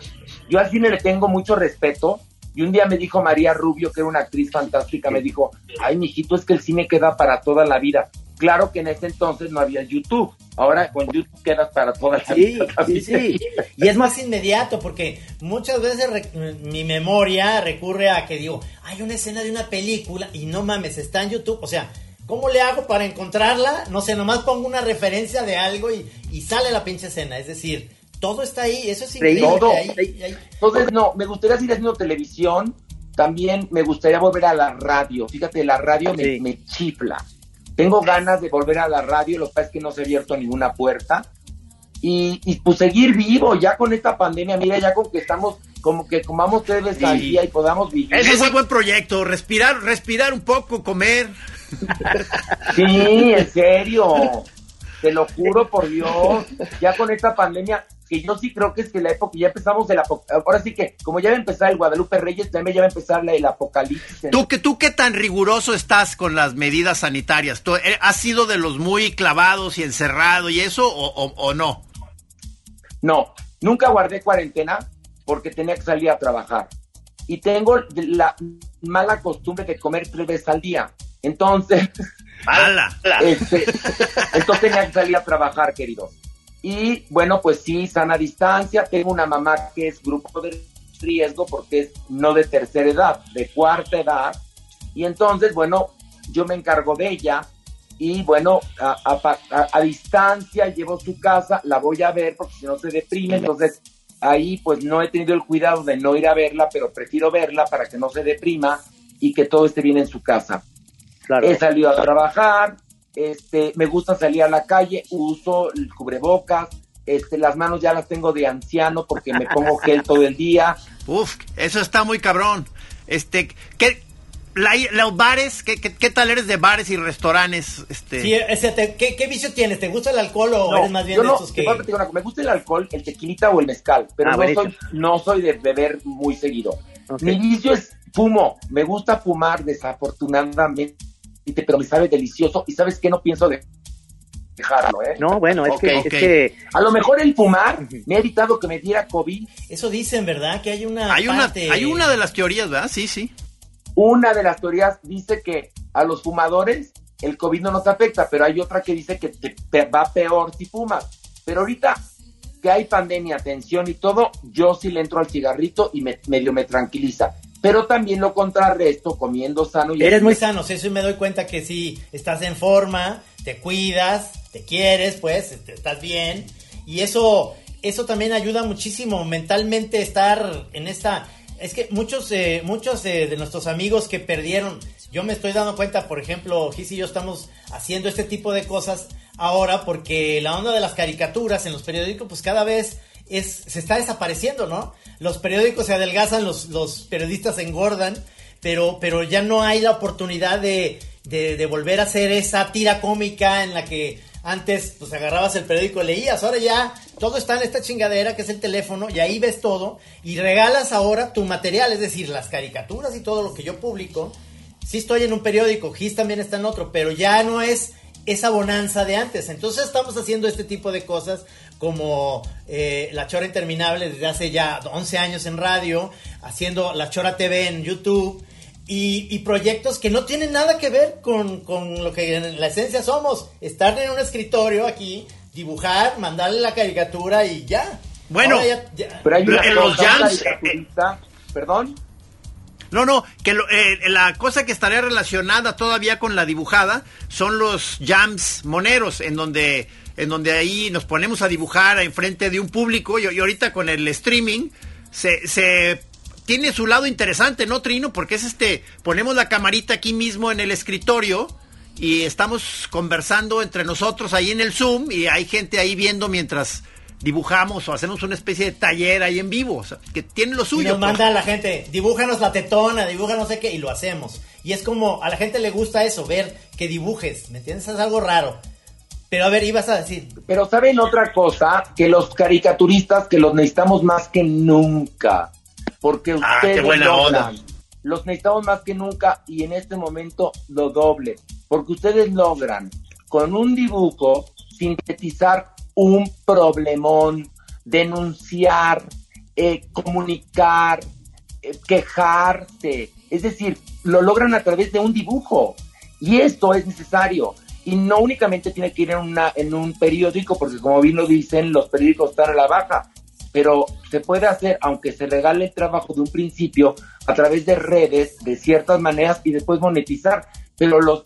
yo al cine le tengo mucho respeto. Y un día me dijo María Rubio, que era una actriz fantástica, me dijo, ay, mijito, es que el cine queda para toda la vida. Claro que en ese entonces no había YouTube. Ahora con YouTube quedas para toda la vida. Sí, sí. Y es más inmediato porque muchas veces mi memoria recurre a que digo, hay una escena de una película y no mames, está en YouTube. O sea, ¿cómo le hago para encontrarla? No sé, nomás pongo una referencia de algo y, y sale la pinche escena. Es decir, todo está ahí. Eso es increíble. Entonces, no, me gustaría seguir haciendo televisión. También me gustaría volver a la radio. Fíjate, la radio me, me chifla tengo ganas de volver a la radio, lo que pasa es que no se ha abierto ninguna puerta. Y, y pues seguir vivo ya con esta pandemia, mira, ya con que estamos como que comamos tres veces al día y podamos vivir. Ese es un buen proyecto, respirar, respirar un poco, comer. Sí, en serio, te lo juro por Dios, ya con esta pandemia, que yo sí creo que es que la época, ya empezamos el ahora sí que, como ya va a empezar el Guadalupe Reyes, también ya va a empezar la, el apocalipsis. ¿Tú, que, ¿Tú qué tan riguroso estás con las medidas sanitarias? ¿Tú, eh, ¿Has sido de los muy clavados y encerrado y eso o, o, no? No, nunca guardé cuarentena porque tenía que salir a trabajar. Y tengo la mala costumbre de comer tres veces al día. Entonces, ¡Mala! Este, entonces tenía que salir a trabajar, querido. Y bueno, pues sí, sana distancia. Tengo una mamá que es grupo de riesgo porque es no de tercera edad, de cuarta edad. Y entonces, bueno, yo me encargo de ella y bueno, a, distancia llevo su casa, la voy a ver porque si no se deprime. Entonces, ahí pues no he tenido el cuidado de no ir a verla, pero prefiero verla para que no se deprima y que todo esté bien en su casa. He salido a trabajar, este, me gusta salir a la calle, uso el cubrebocas, este, las manos ya las tengo de anciano porque me pongo gel todo el día. Uf, eso está muy cabrón. Este, ¿qué, los bares, ¿qué, ¿qué, tal eres de bares y restaurantes? Este... Sí, ese ¿qué, vicio tienes? ¿Te gusta el alcohol o eres más bien de esos que...? me gusta el alcohol, el tequilita o el mezcal, pero ah, no, soy, no soy de beber muy seguido. Mi vicio es fumo, me gusta fumar desafortunadamente pero me sabe delicioso y sabes que no pienso de dejarlo, ¿eh? No, bueno, es, que, A lo mejor el fumar me ha evitado que me diera COVID. Eso dicen, ¿verdad? Que hay una Hay una hay una de las teorías, ¿verdad? Sí, sí. Una de las teorías dice que a los fumadores el COVID no nos afecta, pero hay otra que dice que te, va peor si fumas. Pero ahorita que hay pandemia, tensión y todo, yo sí le entro al cigarrito y me, medio me tranquiliza pero también lo contrarresto comiendo sano. Y Eres muy sano, eso y me doy cuenta que sí, estás en forma, te cuidas, te quieres, pues, estás bien. Y eso, eso también ayuda muchísimo mentalmente estar en esta... Es que muchos, eh, muchos eh, de nuestros amigos que perdieron, yo me estoy dando cuenta, por ejemplo, Gis y yo estamos haciendo este tipo de cosas ahora porque la onda de las caricaturas en los periódicos pues cada vez es, se está desapareciendo, ¿no? Los periódicos se adelgazan, los, los periodistas se engordan, pero, pero ya no hay la oportunidad de, de, volver a hacer esa tira cómica en la que antes pues agarrabas el periódico y leías, ahora ya todo está en esta chingadera que es el teléfono y ahí ves todo y regalas ahora tu material, es decir, las caricaturas y todo lo que yo publico. Sí estoy en un periódico, Gis también está en otro, pero ya no es esa bonanza de antes. Entonces estamos haciendo este tipo de cosas como eh, La Chora Interminable desde hace ya 11 años en radio, haciendo La Chora TV en YouTube. Y, proyectos que no tienen nada que ver con, lo que en la esencia somos. Estar en un escritorio aquí, dibujar, mandarle la caricatura y ya. Bueno, pero hay una en los jams. Perdón. No, no, que eh, la cosa que estaría relacionada todavía con la dibujada son los jams moneros, en donde en donde ahí nos ponemos a dibujar enfrente de un público y, ahorita con el streaming se, se tiene su lado interesante, ¿no, Trino? Porque es este, ponemos la camarita aquí mismo en el escritorio y estamos conversando entre nosotros ahí en el Zoom y hay gente ahí viendo mientras dibujamos o hacemos una especie de taller ahí en vivo, que tiene lo suyo. Y nos pues. manda a la gente, dibújanos la tetona, dibuja no sé qué, y lo hacemos. Y es como, a la gente le gusta eso, ver que dibujes, ¿me entiendes? Es algo raro. Pero a ver, ibas a decir. Pero saben otra cosa, que los caricaturistas que los necesitamos más que nunca, porque ah, ustedes logran, los necesitamos más que nunca y en este momento lo doble, porque ustedes logran con un dibujo sintetizar un problemón, denunciar, eh, comunicar, eh, quejarse, es decir, lo logran a través de un dibujo. Y esto es necesario. Y no únicamente tiene que ir en, una, en un periódico, porque como bien lo dicen, los periódicos están a la baja, pero se puede hacer, aunque se regale el trabajo de un principio, a través de redes, de ciertas maneras, y después monetizar. Pero los,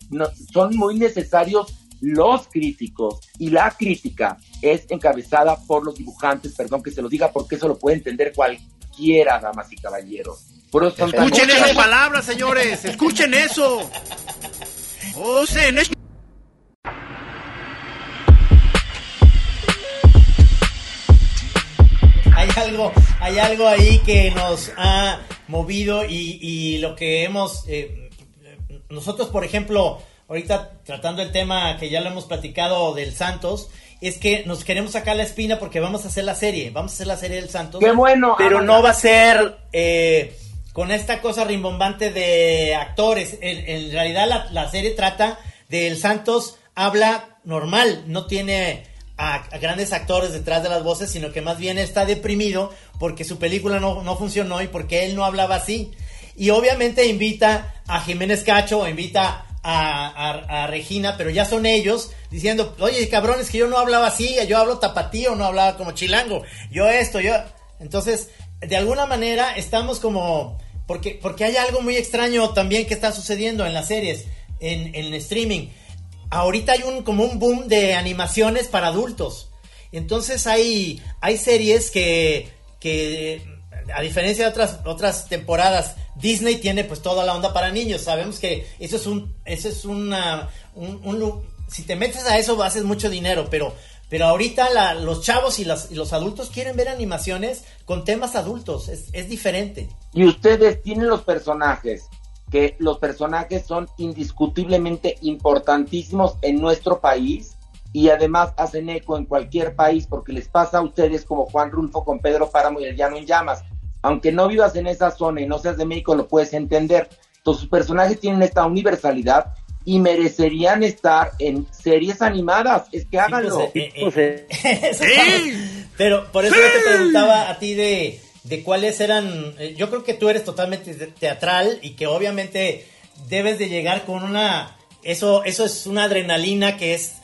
son muy necesarios los críticos, y la crítica es encabezada por los dibujantes, perdón que se lo diga, porque eso lo puede entender cualquiera, damas y caballeros. escuchen esas palabras, señores, escuchen eso. Oh, algo, hay algo ahí que nos ha movido y, lo que hemos, eh, nosotros por ejemplo, ahorita tratando el tema que ya lo hemos platicado del Santos, es que nos queremos sacar la espina porque vamos a hacer la serie, vamos a hacer la serie del Santos. Qué bueno. Pero no va a ser eh, con esta cosa rimbombante de actores. En, realidad la, la, serie trata del Santos, habla normal, no tiene a, grandes actores detrás de las voces, sino que más bien está deprimido porque su película no, funcionó y porque él no hablaba así. Y obviamente invita a Jiménez Cacho, invita a, Regina, pero ya son ellos diciendo, oye, cabrones, que yo no hablaba así, yo hablo tapatío, no hablaba como chilango, yo esto, yo... Entonces, de alguna manera estamos como... Porque, porque hay algo muy extraño también que está sucediendo en las series, en, en streaming ahorita hay un como un boom de animaciones para adultos. Entonces hay, hay series que, que, a diferencia de otras, otras temporadas, Disney tiene pues toda la onda para niños. Sabemos que eso es un, eso es una, un, si te metes a eso haces mucho dinero, pero, pero ahorita los chavos y, y, los adultos quieren ver animaciones con temas adultos, es, es diferente. Y ustedes tienen los personajes que los personajes son indiscutiblemente importantísimos en nuestro país y además hacen eco en cualquier país porque les pasa a ustedes como Juan Rulfo con Pedro Páramo y el Llano en Llamas. Aunque no vivas en esa zona y no seas de México, lo puedes entender. Entonces, sus personajes tienen esta universalidad y merecerían estar en series animadas. Es que háganlo. Pues, eh, eh, Pero por eso yo te preguntaba a ti de de cuáles eran, eh, yo creo que tú eres totalmente teatral y que obviamente debes de llegar con una, eso, eso es una adrenalina que es,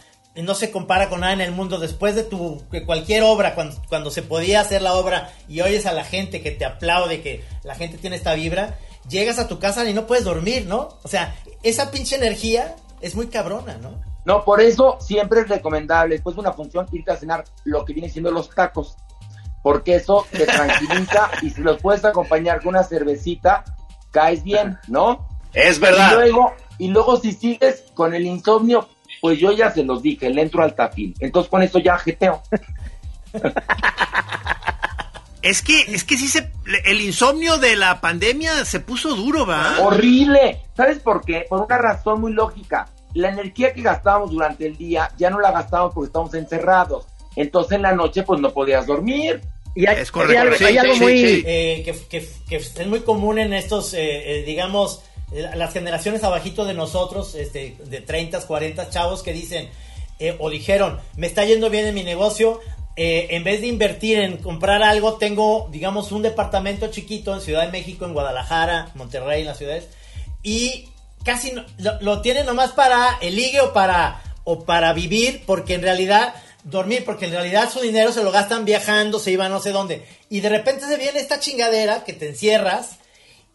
no se compara con nada en el mundo. Después de tu, cualquier obra, cuando, cuando se podía hacer la obra y oyes a la gente que te aplaude, que la gente tiene esta vibra, llegas a tu casa y no puedes dormir, ¿no? O sea, esa pinche energía es muy cabrona, ¿no? No, por eso siempre es recomendable, después de una función, irte a cenar lo que viene siendo los tacos porque eso te tranquiliza y si los puedes acompañar con una cervecita, caes bien, ¿no? Es verdad. Y luego, y luego si sigues con el insomnio, Pues yo ya se los dije, le entro al tafil. Entonces con eso ya jeteo. Es que, es que sí se, el insomnio de la pandemia se puso duro, ¿va? Horrible. ¿Sabes por qué? Por una razón muy lógica. La energía que gastábamos durante el día ya no la gastábamos porque estábamos encerrados. Entonces en la noche pues no podías dormir. Y hay, es correcto. Hay algo, muy... Eh, que, que, es muy común en estos, eh, eh, digamos, las generaciones abajito de nosotros, este, de 30, 40 chavos que dicen, o dijeron, me está yendo bien en mi negocio, eh, en vez de invertir en comprar algo, tengo, digamos, un departamento chiquito en Ciudad de México, en Guadalajara, Monterrey, en las ciudades, y casi lo, lo tiene nomás para el ligue o para, o para vivir, porque en realidad, dormir, porque en realidad su dinero se lo gastan viajando, se iban no sé dónde, y de repente se viene esta chingadera que te encierras,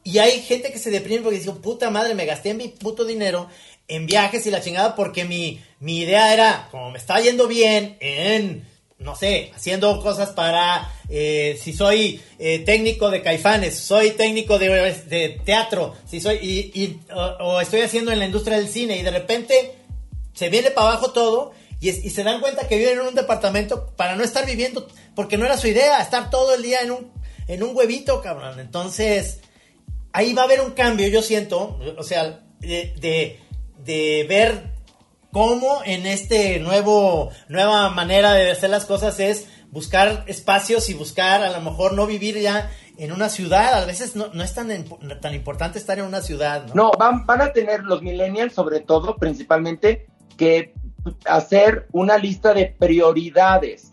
y hay gente que se deprime porque dice, puta madre, me gasté mi puto dinero en viajes y la chingada porque mi, mi idea era, como me está yendo bien en no sé, haciendo cosas para, eh, si soy eh, técnico de caifanes, soy técnico de, teatro, si soy, y, o, estoy haciendo en la industria del cine y de repente se viene para abajo todo y, y, se dan cuenta que viven en un departamento para no estar viviendo, porque no era su idea, estar todo el día en un, en un huevito, cabrón. Entonces, ahí va a haber un cambio, yo siento, o sea, de, de, ver cómo en este nuevo, nueva manera de hacer las cosas es buscar espacios y buscar a lo mejor no vivir ya en una ciudad. A veces no, es tan, tan importante estar en una ciudad. No, no van, van a tener los millennials, sobre todo, principalmente, que hacer una lista de prioridades.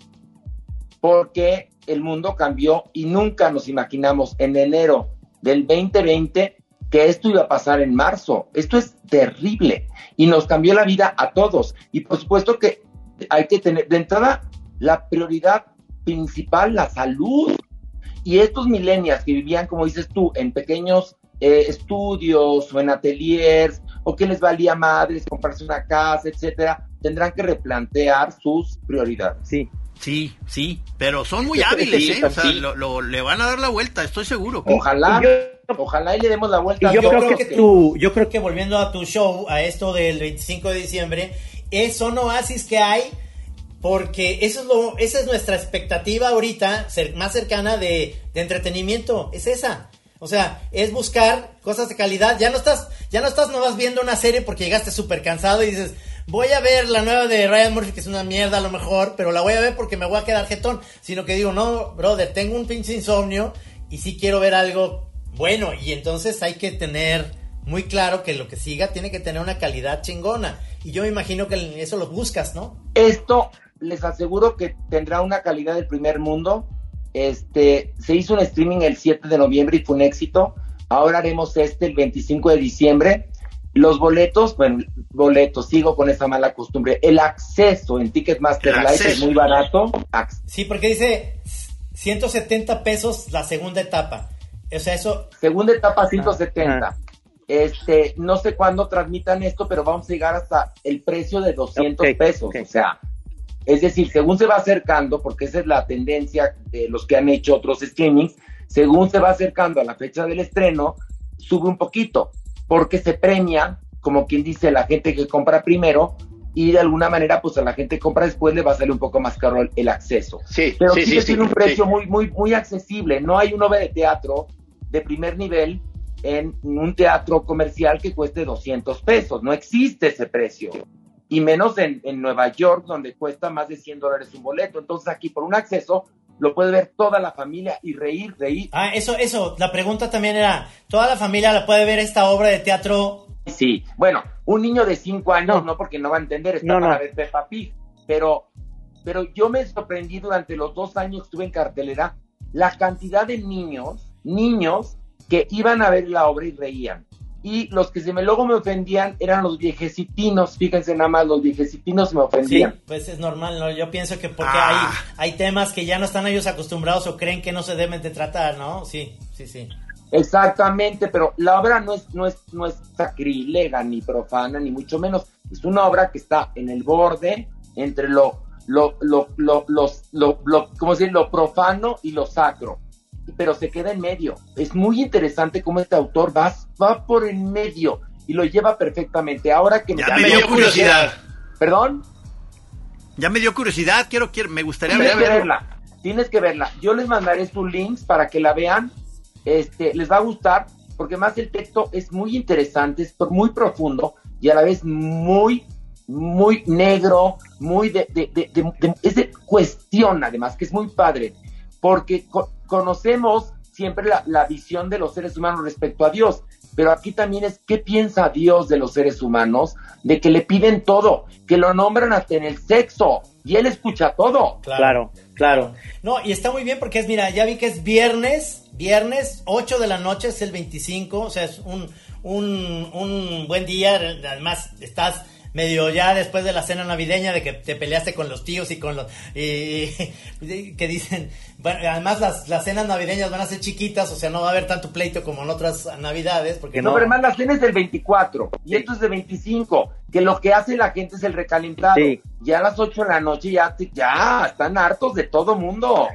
Porque el mundo cambió y nunca nos imaginamos en enero del 2020 que esto iba a pasar en marzo. Esto es terrible y nos cambió la vida a todos. Y por supuesto que hay que tener de entrada la prioridad principal, la salud. Y estos millennials que vivían, como dices tú, en pequeños eh, estudios o en ateliers, o que les valía madres comprarse una casa, etcétera, tendrán que replantear sus prioridades. Sí, Sí, sí, pero son muy hábiles, ¿eh? O sea, lo, le van a dar la vuelta, estoy seguro. Ojalá, ojalá y le demos la vuelta. yo, creo, que, tú, yo creo que volviendo a tu show, a esto del 25 de diciembre, es son oasis que hay, porque eso es lo, esa es nuestra expectativa ahorita, más cercana de, de entretenimiento, es esa. O sea, es buscar cosas de calidad. Ya no estás, ya no estás nomás viendo una serie porque llegaste súper cansado y dices, voy a ver la nueva de Ryan Murphy, que es una mierda a lo mejor, pero la voy a ver porque me voy a quedar jetón. Sino que digo, no, brother, tengo un pinche insomnio y sí quiero ver algo bueno. Y entonces hay que tener muy claro que lo que siga tiene que tener una calidad chingona. Y yo me imagino que eso lo buscas, ¿no? Esto les aseguro que tendrá una calidad del primer mundo. Este, se hizo un streaming el 7 de noviembre y fue un éxito. Ahora haremos este el 25 de diciembre los boletos, bueno, boletos, sigo con esa mala costumbre. El acceso en Ticketmaster Live es muy barato. Sí, porque dice 170 pesos la segunda etapa. O sea, eso. Segunda etapa 170. Ah, ah. Este, no sé cuándo transmitan esto, pero vamos a llegar hasta el precio de 200 pesos. O sea, es decir, según se va acercando, porque esa es la tendencia de los que han hecho otros streamings, según se va acercando a la fecha del estreno, sube un poquito porque se premia, como quien dice, la gente que compra primero y de alguna manera, pues a la gente que compra después le va a salir un poco más caro el, acceso. Sí, Pero sí, sí, tiene un precio muy, muy, muy accesible. No hay un obra de teatro de primer nivel en un teatro comercial que cueste 200 pesos. No existe ese precio. Y menos en, en Nueva York, donde cuesta más de 100 dólares un boleto. Entonces aquí, por un acceso, lo puede ver toda la familia y reír, reír. Ah, eso, eso, la pregunta también era, ¿toda la familia la puede ver esta obra de teatro? Sí, bueno, un niño de cinco años no, porque no va a entender, está para ver Peppa Pig, pero, pero yo me sorprendí durante los dos años que estuve en cartelera, la cantidad de niños, niños que iban a ver la obra y reían y los que se me luego me ofendían eran los viejecitinos, fíjense nada más, los viejecitinos me ofendían. Sí, pues es normal, ¿no? Yo pienso que porque hay, ah. hay temas que ya no están ellos acostumbrados o creen que no se deben de tratar, ¿no? Sí, sí, sí. Exactamente, pero la obra no es, no es, no es sacrílega, ni profana, ni mucho menos. Es una obra que está en el borde entre lo, lo, lo, lo, los, lo, lo, ¿cómo decir? lo profano y lo sacro pero se queda en medio. Es muy interesante cómo este autor va, va por en medio y lo lleva perfectamente. Ahora que me, dio curiosidad. ¿Perdón? Ya me dio curiosidad, quiero, quiero me gustaría Tienes que verla. Tienes que verla. Yo les mandaré sus links para que la vean. Este, les va a gustar porque más el texto es muy interesante, es muy profundo y a la vez muy, muy negro, muy de, de, de, de es de cuestión además, que es muy padre, porque conocemos siempre la, la visión de los seres humanos respecto a Dios, pero aquí también es qué piensa Dios de los seres humanos, de que le piden todo, que lo nombran hasta en el sexo, y él escucha todo. Claro, claro. No, y está muy bien porque es, mira, ya vi que es viernes, viernes, 8 de la noche, es el 25, o sea, es un, un, un buen día, además estás medio ya después de la cena navideña de que te peleaste con los tíos y con los y, y, que dicen bueno, además las, las cenas navideñas van a ser chiquitas o sea no va a haber tanto pleito como en otras navidades porque no, no pero además la cena es del 24 y esto es de 25 que lo que hace la gente es el recalentado sí. ya a las 8 de la noche ya ya están hartos de todo mundo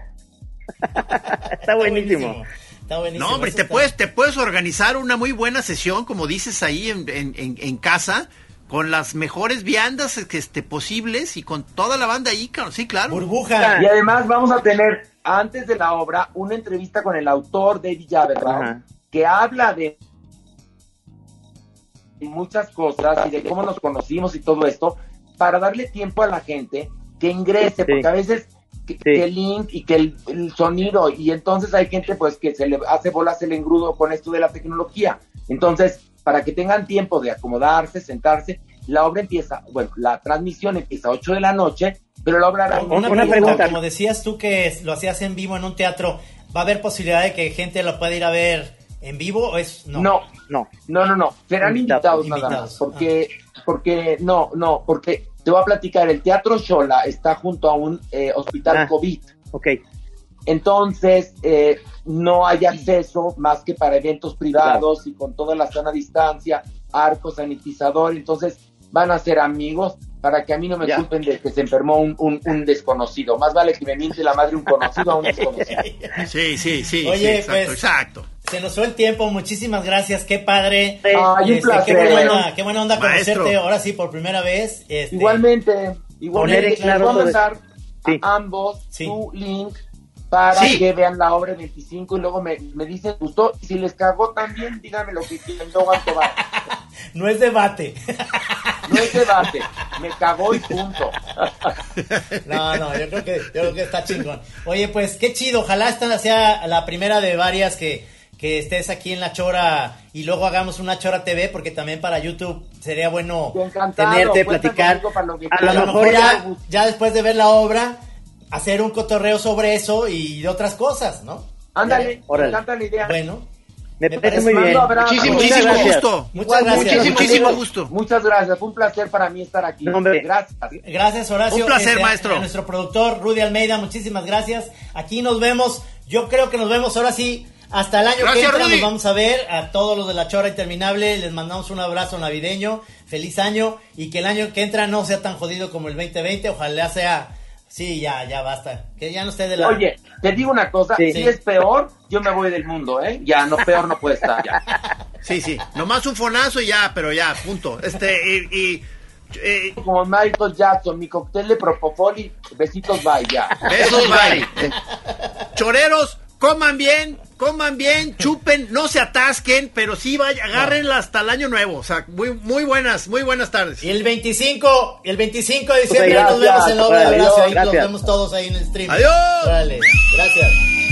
está buenísimo. Está buenísimo. No, hombre, te puedes, te puedes organizar una muy buena sesión, como dices ahí en, en, en, en casa, con las mejores viandas este, posibles y con toda la banda ahí, sí, claro. Burbuja. Y además vamos a tener, antes de la obra, una entrevista con el autor David Jaberbaum, que habla de muchas cosas y de cómo nos conocimos y todo esto, para darle tiempo a la gente que ingrese, sí. porque a veces que, sí. que, el link y que el, el, sonido, y entonces hay gente pues que se le hace bolas el engrudo con esto de la tecnología. Entonces, para que tengan tiempo de acomodarse, sentarse, la obra empieza, bueno, la transmisión empieza a 8 de la noche, pero la obra... Una, una pregunta, como decías tú que lo hacías en vivo en un teatro, ¿va a haber posibilidad de que gente lo pueda ir a ver en vivo o es no? No, no, no, no, no. serán invitados, invitados, nada más, porque, ah. porque, no, no, porque te voy a platicar, el Teatro Shola está junto a un eh, hospital ah, COVID. Ok. Entonces, eh, no hay acceso más que para eventos privados claro. y con toda la sana distancia, arco sanitizador, entonces van a ser amigos para que a mí no me ya. culpen de que se enfermó un, un, un, desconocido. Más vale que me miente la madre un conocido a un desconocido. Sí, sí, sí. Oye, sí, exacto, pues, exacto. Se nos fue el tiempo, muchísimas gracias, qué padre. Ay, un este, placer. Qué buena, qué buena onda Maestro. conocerte ahora sí por primera vez. Este, Igualmente, igualmente. Les claro voy a mandar sí. a ambos Sí. su link para Sí. que vean la obra 25 y luego me, me dicen gustó. Si les cagó también, díganme lo que quieran, no aguanto más. No es debate. No es debate, me cagó y punto. No, no, yo creo que, yo creo que está chingón. Oye, pues qué chido, ojalá esta sea la primera de varias que, que estés aquí en la Chora y luego hagamos una Chora TV, porque también para YouTube sería bueno tenerte, platicar. conmigo para lo que A lo mejor ya, ya después de ver la obra, hacer un cotorreo sobre eso y de otras cosas, ¿no? Ándale, me encanta la idea. Bueno, Me Me parece parece muy bien. mando abrazo. Muchísimo, Muchas muchísimo gracias. gusto. muchas gracias. Muchísimo, muchísimo gusto. Muchas gracias, fue un placer para mí estar aquí. No. Gracias. Gracias, Horacio. Un placer, Este, maestro. A nuestro productor, Rudy Almeida, muchísimas gracias. Aquí nos vemos. Yo creo que nos vemos ahora sí. Hasta el año Gracias, que entra Rudy. nos vamos a ver. A todos los de la Chora Interminable les mandamos un abrazo navideño. Feliz año. Y que el año que entra no sea tan jodido como el 2020. Ojalá sea... Sí, ya, ya basta. Que ya no esté de la... Oye, te digo una cosa, Sí. si es peor, yo me voy del mundo, ¿eh? Ya, no, peor no puede estar, ya. Sí, sí. Nomás un fonazo y ya, pero ya, punto. Este, y. y eh, Como Michael Jackson, mi cóctel de Propofol y besitos, bye, ya. besos, bye. Choreros, coman bien, coman bien, chupen, no se atasquen, pero sí vaya, agárrenla hasta el año nuevo. O sea, muy, muy buenas, muy buenas tardes. Y el 25, el 25 de diciembre Ok, nos vemos gracias. en la obra Horacio. Ahí nos gracias. vemos todos ahí en el stream. Adiós. Órale, gracias.